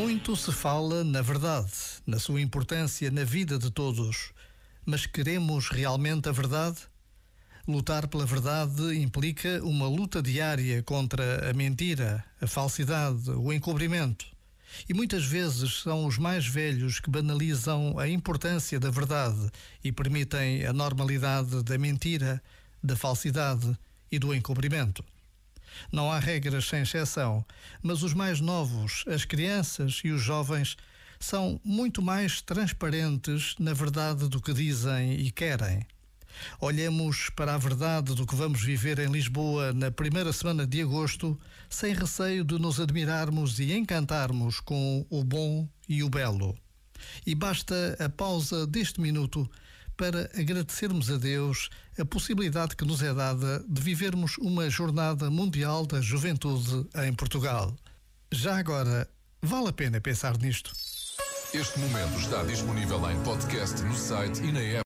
Muito se fala na verdade, na sua importância na vida de todos. Mas queremos realmente a verdade? Lutar pela verdade implica uma luta diária contra a mentira, a falsidade, o encobrimento. E muitas vezes são os mais velhos que banalizam a importância da verdade e permitem a normalidade da mentira, da falsidade e do encobrimento. Não há regras sem exceção, mas os mais novos, as crianças e os jovens, são muito mais transparentes na verdade do que dizem e querem. Olhemos para a verdade do que vamos viver em Lisboa na primeira semana de agosto, sem receio de nos admirarmos e encantarmos com o bom e o belo. E basta a pausa deste minuto para agradecermos a Deus a possibilidade que nos é dada de vivermos uma Jornada Mundial da Juventude em Portugal. Já agora, vale a pena pensar nisto. Este momento está disponível em podcast no site e na app.